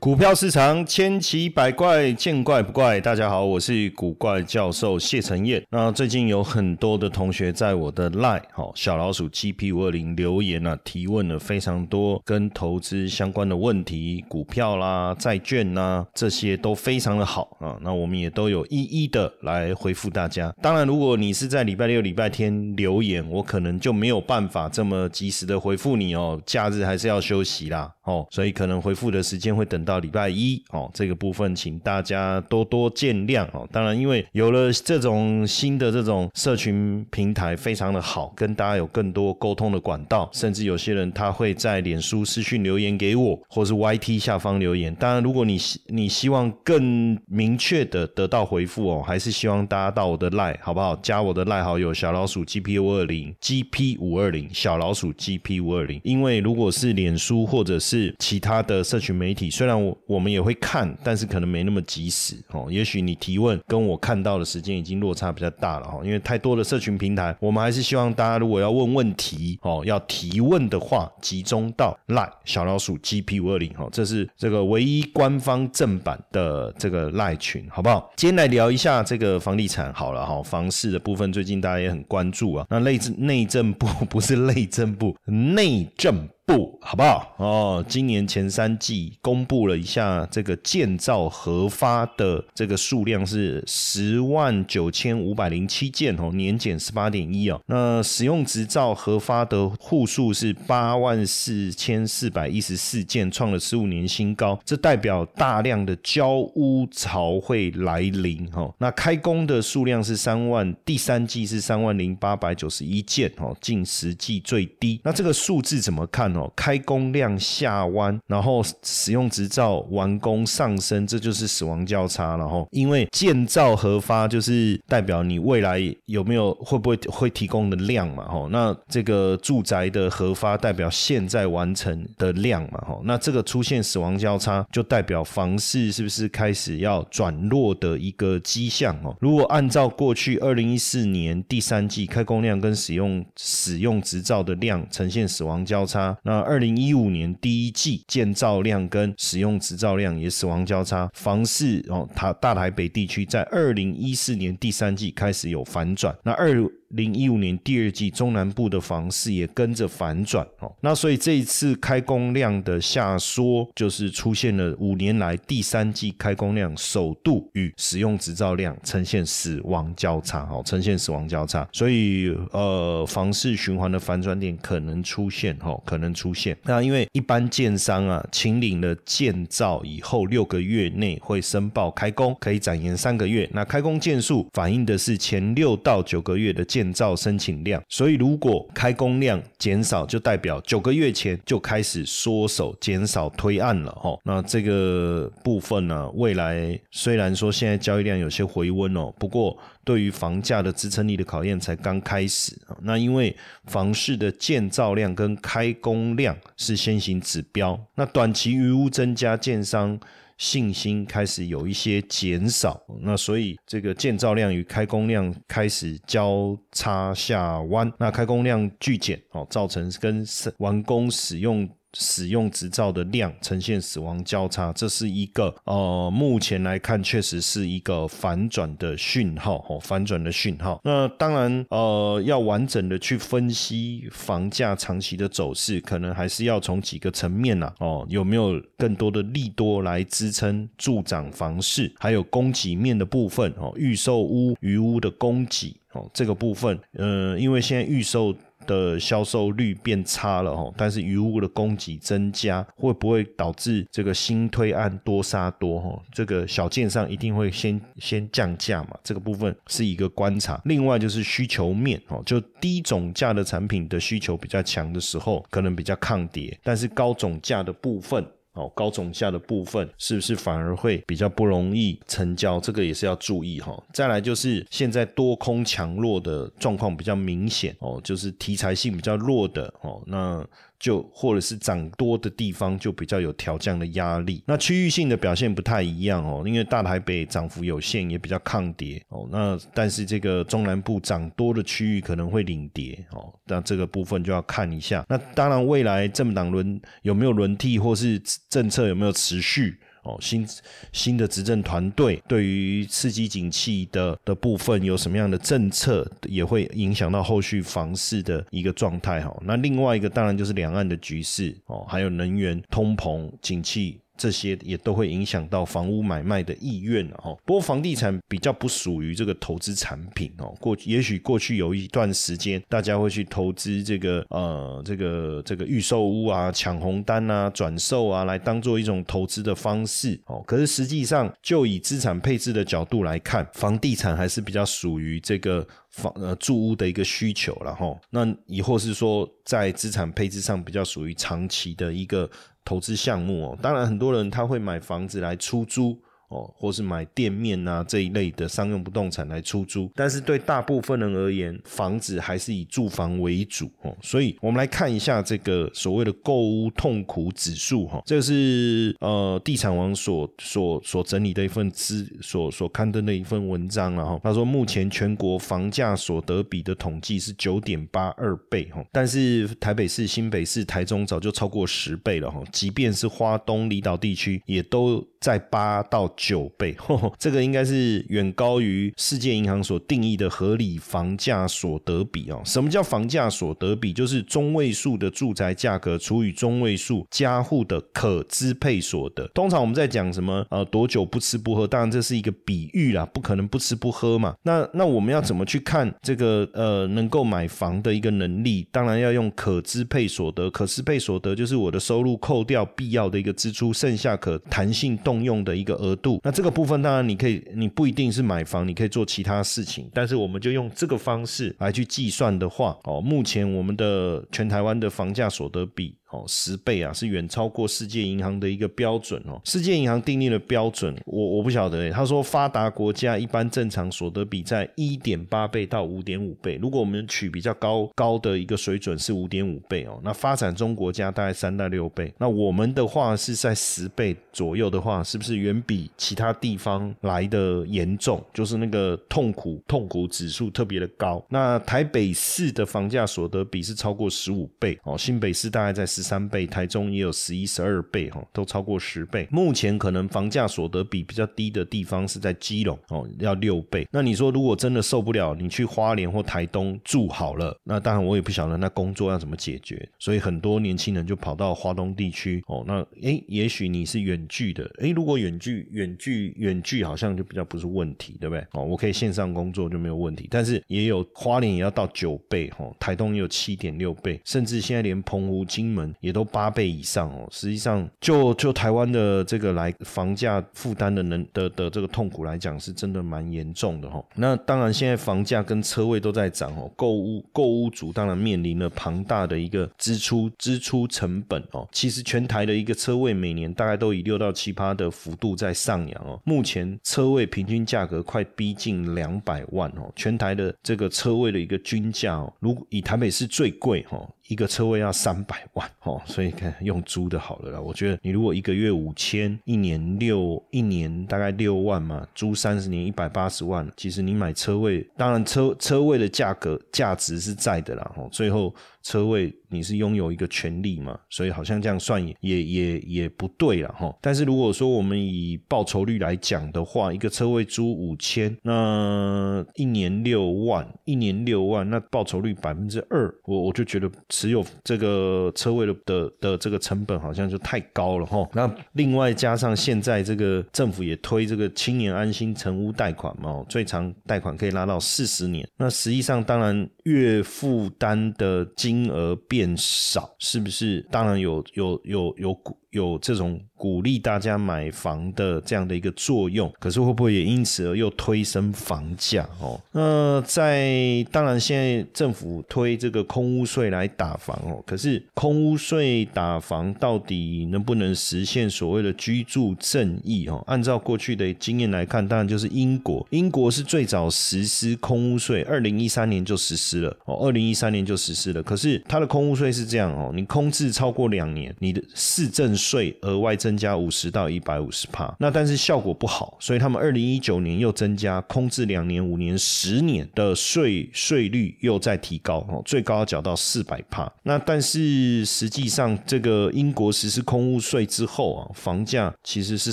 股票市场千奇百怪，见怪不怪。大家好，我是古怪教授谢承彦。那最近有很多的同学在我的 Line 好小老鼠 GP 五二零留言啊，提问了非常多跟投资相关的问题，股票啦、债券啦这些都非常的好啊。那我们也都有一一的来回复大家。当然，如果你是在礼拜六、礼拜天留言，我可能就没有办法这么及时的回复你哦。假日还是要休息啦。哦，所以可能回复的时间会等到礼拜一哦，这个部分请大家多多见谅哦。当然，因为有了这种新的这种社群平台，非常的好，跟大家有更多沟通的管道，甚至有些人他会在脸书私讯留言给我，或是 YT 下方留言。当然，如果你希你希望更明确的得到回复哦，还是希望大家到我的赖好不好？加我的赖好友小老鼠 GP 五二零 GP 五二零小老鼠 GP 五二零，因为如果是脸书或者是其他的社群媒体，虽然我我们也会看，但是可能没那么及时哦。也许你提问跟我看到的时间已经落差比较大了哈，因为太多的社群平台，我们还是希望大家如果要问问题哦，要提问的话，集中到赖小老鼠 GP 五二零哈，这是这个唯一官方正版的这个赖群，好不好？今天来聊一下这个房地产好了哈，房市的部分最近大家也很关注啊。那内政内政部 不是内政部，内政。不好不好哦？今年前三季公布了一下这个建造核发的这个数量是十万九千五百零七件哦，年减十八点一哦。那使用执照核发的户数是八万四千四百一十四件，创了十五年新高。这代表大量的交屋潮会来临哦。那开工的数量是三万，第三季是三万零八百九十一件哦，近十季最低。那这个数字怎么看呢？开工量下弯，然后使用执照完工上升，这就是死亡交叉。然后，因为建造核发就是代表你未来有没有会不会会提供的量嘛？吼，那这个住宅的核发代表现在完成的量嘛？吼，那这个出现死亡交叉，就代表房市是不是开始要转弱的一个迹象？哦，如果按照过去二零一四年第三季开工量跟使用使用执照的量呈现死亡交叉。那那二零一五年第一季建造量跟使用执照量也死亡交叉，房市哦，它大台北地区在二零一四年第三季开始有反转，那二。零一五年第二季，中南部的房市也跟着反转哦。那所以这一次开工量的下缩，就是出现了五年来第三季开工量首度与使用执照量呈现死亡交叉哦，呈现死亡交叉。所以呃，房市循环的反转点可能出现哦，可能出现。那因为一般建商啊，请领了建造以后六个月内会申报开工，可以展延三个月。那开工件数反映的是前六到九个月的建。建造申请量，所以如果开工量减少，就代表九个月前就开始缩手、减少推案了哦。那这个部分呢，未来虽然说现在交易量有些回温哦，不过对于房价的支撑力的考验才刚开始那因为房市的建造量跟开工量是先行指标，那短期余屋增加，建商。信心开始有一些减少，那所以这个建造量与开工量开始交叉下弯，那开工量巨减哦，造成跟完工使用。使用执照的量呈现死亡交叉，这是一个呃，目前来看确实是一个反转的讯号哦，反转的讯号。那当然呃，要完整的去分析房价长期的走势，可能还是要从几个层面呐哦，有没有更多的利多来支撑助长房市，还有供给面的部分哦，预售屋余屋的供给哦，这个部分呃，因为现在预售。的销售率变差了哈，但是鱼屋的供给增加，会不会导致这个新推案多杀多哈？这个小件上一定会先先降价嘛，这个部分是一个观察。另外就是需求面哦，就低总价的产品的需求比较强的时候，可能比较抗跌，但是高总价的部分。哦，高总价的部分是不是反而会比较不容易成交？这个也是要注意哈。再来就是现在多空强弱的状况比较明显哦，就是题材性比较弱的哦，那。就或者是涨多的地方就比较有调降的压力，那区域性的表现不太一样哦，因为大台北涨幅有限，也比较抗跌哦。那但是这个中南部涨多的区域可能会领跌哦，那这个部分就要看一下。那当然未来政党轮有没有轮替，或是政策有没有持续。哦，新新的执政团队对于刺激景气的的部分有什么样的政策，也会影响到后续房市的一个状态哈。那另外一个当然就是两岸的局势哦，还有能源、通膨、景气。这些也都会影响到房屋买卖的意愿哦。不过房地产比较不属于这个投资产品哦。过也许过去有一段时间，大家会去投资这个呃这个这个预售屋啊、抢红单啊、转售啊，来当做一种投资的方式哦。可是实际上，就以资产配置的角度来看，房地产还是比较属于这个房呃住屋的一个需求然后。那以后是说在资产配置上比较属于长期的一个。投资项目哦，当然很多人他会买房子来出租。哦，或是买店面啊这一类的商用不动产来出租，但是对大部分人而言，房子还是以住房为主哦。所以，我们来看一下这个所谓的购屋痛苦指数哈，这个是呃地产王所所所整理的一份资所所刊登的一份文章了哈。他说，目前全国房价所得比的统计是九点八二倍哈，但是台北市、新北市、台中早就超过十倍了哈。即便是花东离岛地区，也都在八到。九倍，这个应该是远高于世界银行所定义的合理房价所得比哦。什么叫房价所得比？就是中位数的住宅价格除以中位数家户的可支配所得。通常我们在讲什么呃多久不吃不喝，当然这是一个比喻啦，不可能不吃不喝嘛。那那我们要怎么去看这个呃能够买房的一个能力？当然要用可支配所得，可支配所得就是我的收入扣掉必要的一个支出，剩下可弹性动用的一个额度。那这个部分当然你可以，你不一定是买房，你可以做其他事情，但是我们就用这个方式来去计算的话，哦，目前我们的全台湾的房价所得比。哦，十倍啊，是远超过世界银行的一个标准哦。世界银行订立的标准，我我不晓得他说发达国家一般正常所得比在一点八倍到五点五倍。如果我们取比较高高的一个水准是五点五倍哦，那发展中国家大概三到六倍。那我们的话是在十倍左右的话，是不是远比其他地方来的严重？就是那个痛苦痛苦指数特别的高。那台北市的房价所得比是超过十五倍哦，新北市大概在十。三倍，台中也有十一、十二倍，哈，都超过十倍。目前可能房价所得比比较低的地方是在基隆，哦，要六倍。那你说如果真的受不了，你去花莲或台东住好了，那当然我也不晓得那工作要怎么解决。所以很多年轻人就跑到华东地区，哦，那诶，也许你是远距的，诶，如果远距、远距、远距好像就比较不是问题，对不对？哦，我可以线上工作就没有问题。但是也有花莲也要到九倍，哈，台东也有七点六倍，甚至现在连澎湖、金门。也都八倍以上哦，实际上就就台湾的这个来房价负担的能的的这个痛苦来讲，是真的蛮严重的哈。那当然现在房价跟车位都在涨哦，购物购物族当然面临了庞大的一个支出支出成本哦。其实全台的一个车位每年大概都以六到七八的幅度在上扬哦。目前车位平均价格快逼近两百万哦，全台的这个车位的一个均价哦，如以台北市最贵哈。一个车位要三百万哦，所以看用租的好了啦。我觉得你如果一个月五千，一年六一年大概六万嘛，租三十年一百八十万。其实你买车位，当然车车位的价格价值是在的啦。哦，最后。车位你是拥有一个权利嘛，所以好像这样算也也也也不对了哈。但是如果说我们以报酬率来讲的话，一个车位租五千，那一年六万，一年六万，那报酬率百分之二，我我就觉得持有这个车位的的这个成本好像就太高了哈。那另外加上现在这个政府也推这个青年安心成屋贷款嘛，最长贷款可以拉到四十年，那实际上当然月负担的金。额变少，是不是？当然有，有，有，有股。有这种鼓励大家买房的这样的一个作用，可是会不会也因此而又推升房价？哦，那在当然现在政府推这个空屋税来打房哦，可是空屋税打房到底能不能实现所谓的居住正义？哦，按照过去的经验来看，当然就是英国，英国是最早实施空屋税，二零一三年就实施了哦，二零一三年就实施了。可是它的空屋税是这样哦，你空置超过两年，你的市政税额外增加五十到一百五十帕。那但是效果不好，所以他们二零一九年又增加空置两年、五年、十年的税税率又在提高哦，最高要缴到四百帕。那但是实际上，这个英国实施空屋税之后啊，房价其实是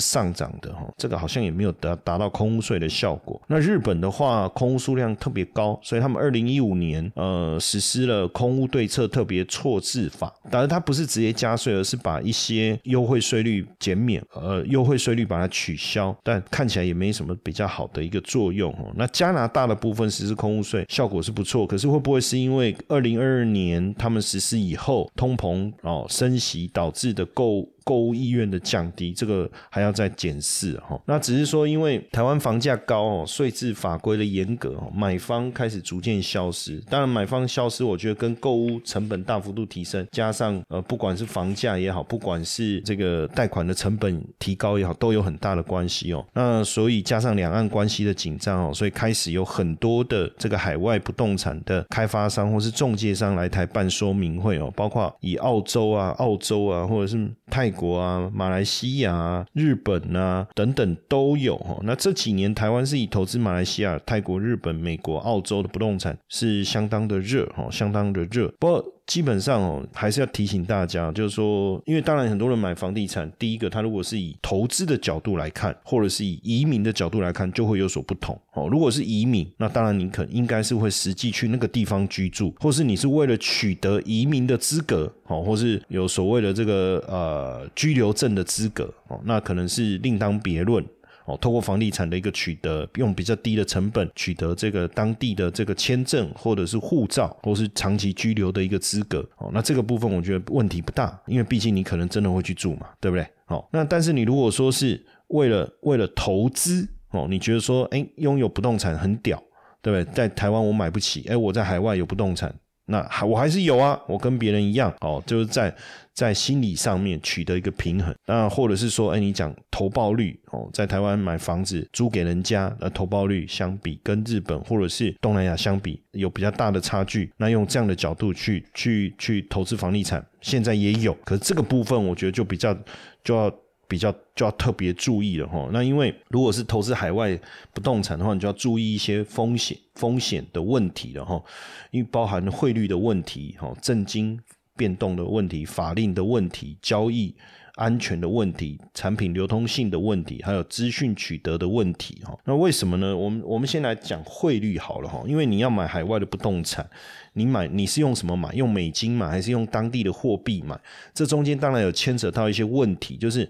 上涨的哈，这个好像也没有达达到空屋税的效果。那日本的话，空屋数量特别高，所以他们二零一五年年呃实施了空屋对策特别错置法，但是它不是直接加税，而是把一些优惠税率减免，呃，优惠税率把它取消，但看起来也没什么比较好的一个作用哦。那加拿大的部分实施空屋税效果是不错，可是会不会是因为二零二二年他们实施以后通膨哦升息导致的购？购物意愿的降低，这个还要再检视哈。那只是说，因为台湾房价高哦，税制法规的严格哦，买方开始逐渐消失。当然，买方消失，我觉得跟购物成本大幅度提升，加上呃，不管是房价也好，不管是这个贷款的成本提高也好，都有很大的关系哦。那所以加上两岸关系的紧张哦，所以开始有很多的这个海外不动产的开发商或是中介商来台办说明会哦，包括以澳洲啊、澳洲啊，或者是泰。国啊，马来西亚、日本啊等等都有哈。那这几年台湾是以投资马来西亚、泰国、日本、美国、澳洲的不动产是相当的热哈，相当的热。不过基本上哦，还是要提醒大家，就是说，因为当然很多人买房地产，第一个他如果是以投资的角度来看，或者是以移民的角度来看，就会有所不同哦。如果是移民，那当然你可应该是会实际去那个地方居住，或是你是为了取得移民的资格哦，或是有所谓的这个呃居留证的资格哦，那可能是另当别论。哦，透过房地产的一个取得，用比较低的成本取得这个当地的这个签证，或者是护照，或是长期居留的一个资格。哦，那这个部分我觉得问题不大，因为毕竟你可能真的会去住嘛，对不对？哦，那但是你如果说是为了为了投资，哦，你觉得说，哎，拥有不动产很屌，对不对？在台湾我买不起，哎，我在海外有不动产。那还我还是有啊，我跟别人一样哦，就是在在心理上面取得一个平衡。那或者是说，哎，你讲投报率哦，在台湾买房子租给人家，那投报率相比跟日本或者是东南亚相比有比较大的差距。那用这样的角度去去去投资房地产，现在也有，可是这个部分我觉得就比较就要。比较就要特别注意了哈，那因为如果是投资海外不动产的话，你就要注意一些风险风险的问题了哈，因为包含汇率的问题哈，证金变动的问题、法令的问题、交易安全的问题、产品流通性的问题，还有资讯取得的问题哈。那为什么呢？我们我们先来讲汇率好了哈，因为你要买海外的不动产，你买你是用什么买？用美金买还是用当地的货币买？这中间当然有牵扯到一些问题，就是。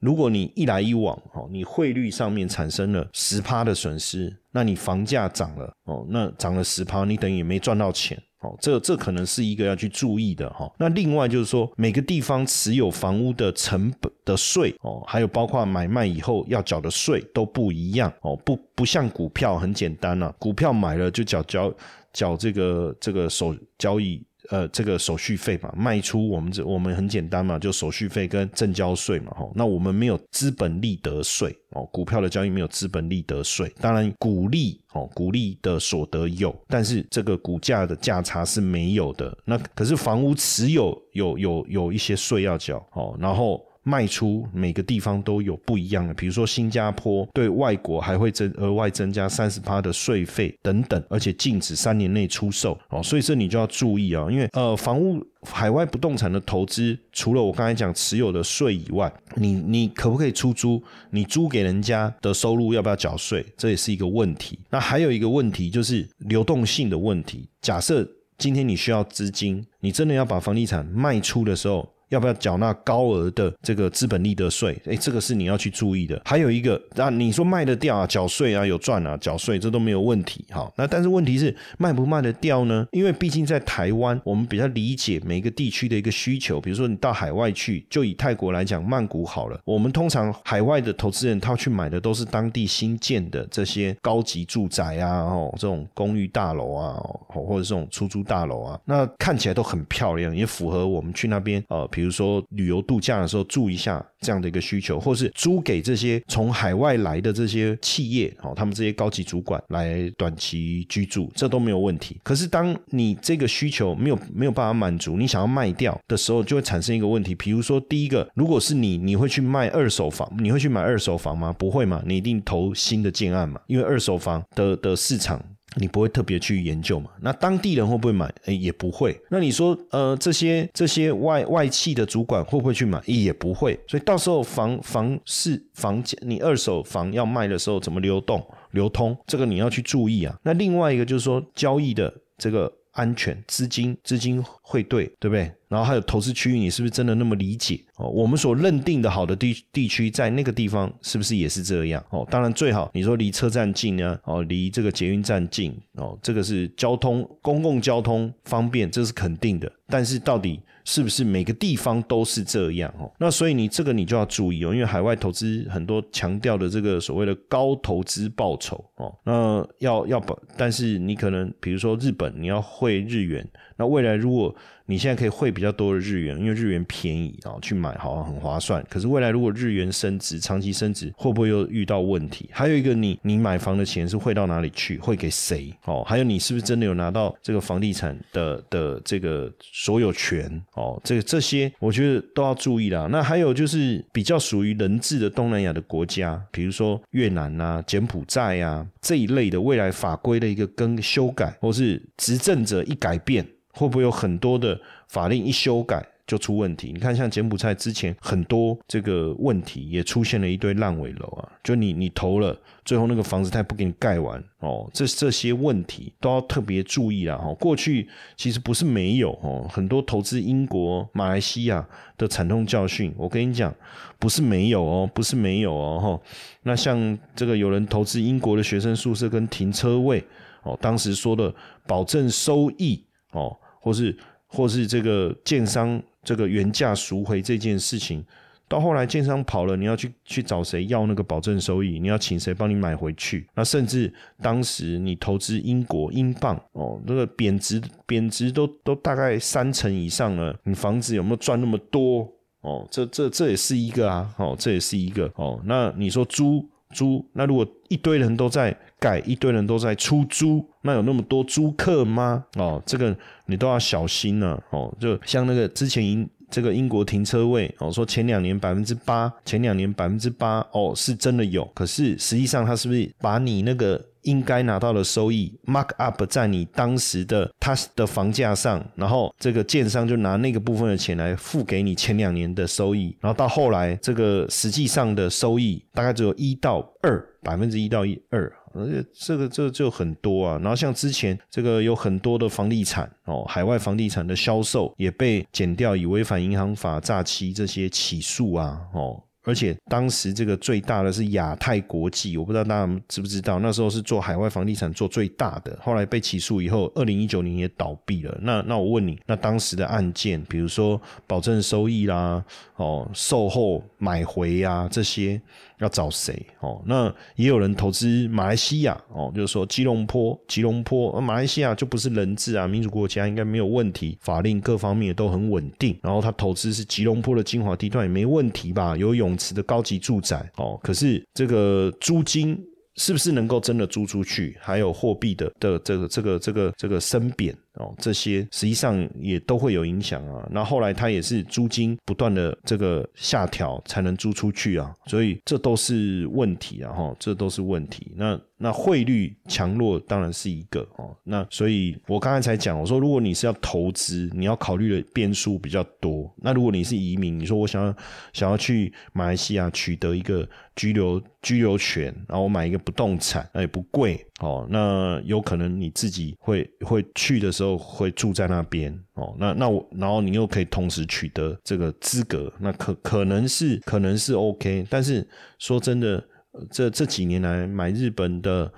如果你一来一往，哦，你汇率上面产生了十趴的损失，那你房价涨了，哦，那涨了十趴，你等于没赚到钱，哦，这这可能是一个要去注意的，哈。那另外就是说，每个地方持有房屋的成本的税，哦，还有包括买卖以后要缴的税都不一样，哦，不不像股票很简单了，股票买了就缴缴缴这个这个手交易。呃，这个手续费嘛，卖出我们这我们很简单嘛，就手续费跟证交税嘛，哈。那我们没有资本利得税哦，股票的交易没有资本利得税。当然，股利哦，股利的所得有，但是这个股价的价差是没有的。那可是房屋持有有有有一些税要缴哦，然后。卖出每个地方都有不一样的，比如说新加坡对外国还会增额外增加三十趴的税费等等，而且禁止三年内出售哦，所以这你就要注意啊，因为呃房屋海外不动产的投资，除了我刚才讲持有的税以外，你你可不可以出租？你租给人家的收入要不要缴税？这也是一个问题。那还有一个问题就是流动性的问题。假设今天你需要资金，你真的要把房地产卖出的时候。要不要缴纳高额的这个资本利得税？哎，这个是你要去注意的。还有一个，那你说卖得掉啊，缴税啊，有赚啊，缴税这都没有问题。好，那但是问题是卖不卖得掉呢？因为毕竟在台湾，我们比较理解每个地区的一个需求。比如说你到海外去，就以泰国来讲，曼谷好了，我们通常海外的投资人他去买的都是当地新建的这些高级住宅啊，哦，这种公寓大楼啊，哦或者这种出租大楼啊，那看起来都很漂亮，也符合我们去那边呃。比如说旅游度假的时候住一下这样的一个需求，或是租给这些从海外来的这些企业哦，他们这些高级主管来短期居住，这都没有问题。可是当你这个需求没有没有办法满足，你想要卖掉的时候，就会产生一个问题。比如说，第一个，如果是你，你会去卖二手房？你会去买二手房吗？不会嘛，你一定投新的建案嘛，因为二手房的的市场。你不会特别去研究嘛？那当地人会不会买？诶，也不会。那你说，呃，这些这些外外企的主管会不会去买？也不会。所以到时候房房市房价，你二手房要卖的时候怎么流动流通？这个你要去注意啊。那另外一个就是说，交易的这个。安全资金资金汇兑，对不对？然后还有投资区域，你是不是真的那么理解哦？我们所认定的好的地地区，在那个地方是不是也是这样哦？当然最好你说离车站近呢，哦，离这个捷运站近哦，这个是交通公共交通方便，这是肯定的。但是到底？是不是每个地方都是这样哦？那所以你这个你就要注意哦，因为海外投资很多强调的这个所谓的高投资报酬哦，那要要保，但是你可能比如说日本你要汇日元，那未来如果。你现在可以汇比较多的日元，因为日元便宜啊，去买好像很划算。可是未来如果日元升值，长期升值，会不会又遇到问题？还有一个，你你买房的钱是汇到哪里去？汇给谁？哦，还有你是不是真的有拿到这个房地产的的这个所有权？哦，这个这些我觉得都要注意啦。那还有就是比较属于人治的东南亚的国家，比如说越南啊、柬埔寨啊这一类的未来法规的一个更修改，或是执政者一改变。会不会有很多的法令一修改就出问题？你看，像柬埔寨之前很多这个问题，也出现了一堆烂尾楼啊。就你你投了，最后那个房子他也不给你盖完哦。这这些问题都要特别注意啦。哈，过去其实不是没有哦，很多投资英国、马来西亚的惨痛教训。我跟你讲，不是没有哦，不是没有哦。哈，那像这个有人投资英国的学生宿舍跟停车位哦，当时说的保证收益哦。或是或是这个建商这个原价赎回这件事情，到后来建商跑了，你要去去找谁要那个保证收益？你要请谁帮你买回去？那甚至当时你投资英国英镑哦，那个贬值贬值都都大概三成以上了，你房子有没有赚那么多？哦，这这这也是一个啊，哦，这也是一个哦。那你说租租，那如果一堆人都在。盖一堆人都在出租，那有那么多租客吗？哦，这个你都要小心了。哦，就像那个之前英这个英国停车位，哦，说前两年百分之八，前两年百分之八，哦，是真的有。可是实际上他是不是把你那个应该拿到的收益 mark up 在你当时的他的房价上，然后这个建商就拿那个部分的钱来付给你前两年的收益，然后到后来这个实际上的收益大概只有一到二百分之一到一二。而且这个这就很多啊，然后像之前这个有很多的房地产哦，海外房地产的销售也被减掉，以违反银行法诈欺这些起诉啊哦。而且当时这个最大的是亚太国际，我不知道大家知不知道，那时候是做海外房地产做最大的，后来被起诉以后，二零一九年也倒闭了。那那我问你，那当时的案件，比如说保证收益啦，哦，售后买回呀这些，要找谁？哦，那也有人投资马来西亚，哦，就是说吉隆坡，吉隆坡，马来西亚就不是人质啊，民主国家应该没有问题，法令各方面都很稳定。然后他投资是吉隆坡的精华地段也没问题吧？游泳。池的高级住宅哦，可是这个租金是不是能够真的租出去？还有货币的的这个这个这个这个升贬。哦，这些实际上也都会有影响啊。那后来它也是租金不断的这个下调才能租出去啊，所以这都是问题啊，哈，这都是问题。那那汇率强弱当然是一个哦。那所以我刚才才讲，我说如果你是要投资，你要考虑的变数比较多。那如果你是移民，你说我想要想要去马来西亚取得一个居留居留权，然后我买一个不动产，那也不贵哦。那有可能你自己会会去的时候。会住在那边哦，那那我，然后你又可以同时取得这个资格，那可可能是可能是 OK，但是说真的，这这几年来买日本的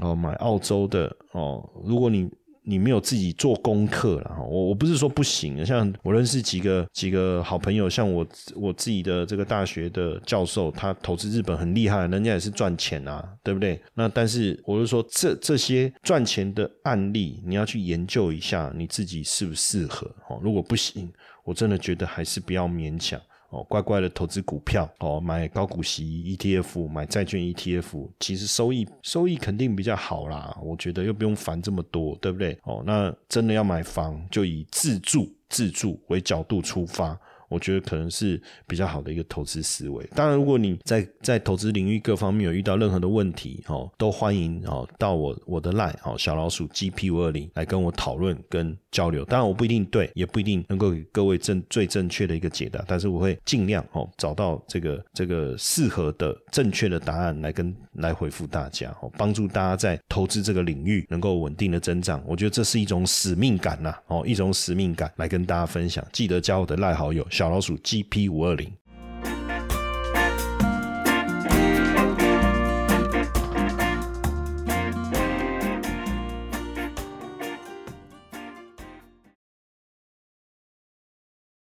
哦，买澳洲的哦，如果你你没有自己做功课了哈。我我不是说不行，像我认识几个几个好朋友，像我我自己的这个大学的教授，他投资日本很厉害，人家也是赚钱啊，对不对？那但是我是说，这这些赚钱的案例，你要去研究一下你自己适不适合哦。如果不行，我真的觉得还是不要勉强。哦，乖乖的投资股票哦，买高股息 ETF，买债券 ETF，其实收益收益肯定比较好啦。我觉得又不用烦这么多，对不对？哦，那真的要买房，就以自住自住为角度出发。我觉得可能是比较好的一个投资思维。当然，如果你在在投资领域各方面有遇到任何的问题，哦，都欢迎哦到我我的 line 哦小老鼠 GP 五二零来跟我讨论跟交流。当然，我不一定对，也不一定能够给各位正最正确的一个解答，但是我会尽量哦找到这个这个适合的正确的答案来跟来回复大家，哦，帮助大家在投资这个领域能够稳定的增长。我觉得这是一种使命感呐，哦，一种使命感来跟大家分享。记得加我的赖好友。小老鼠 GP 五二零。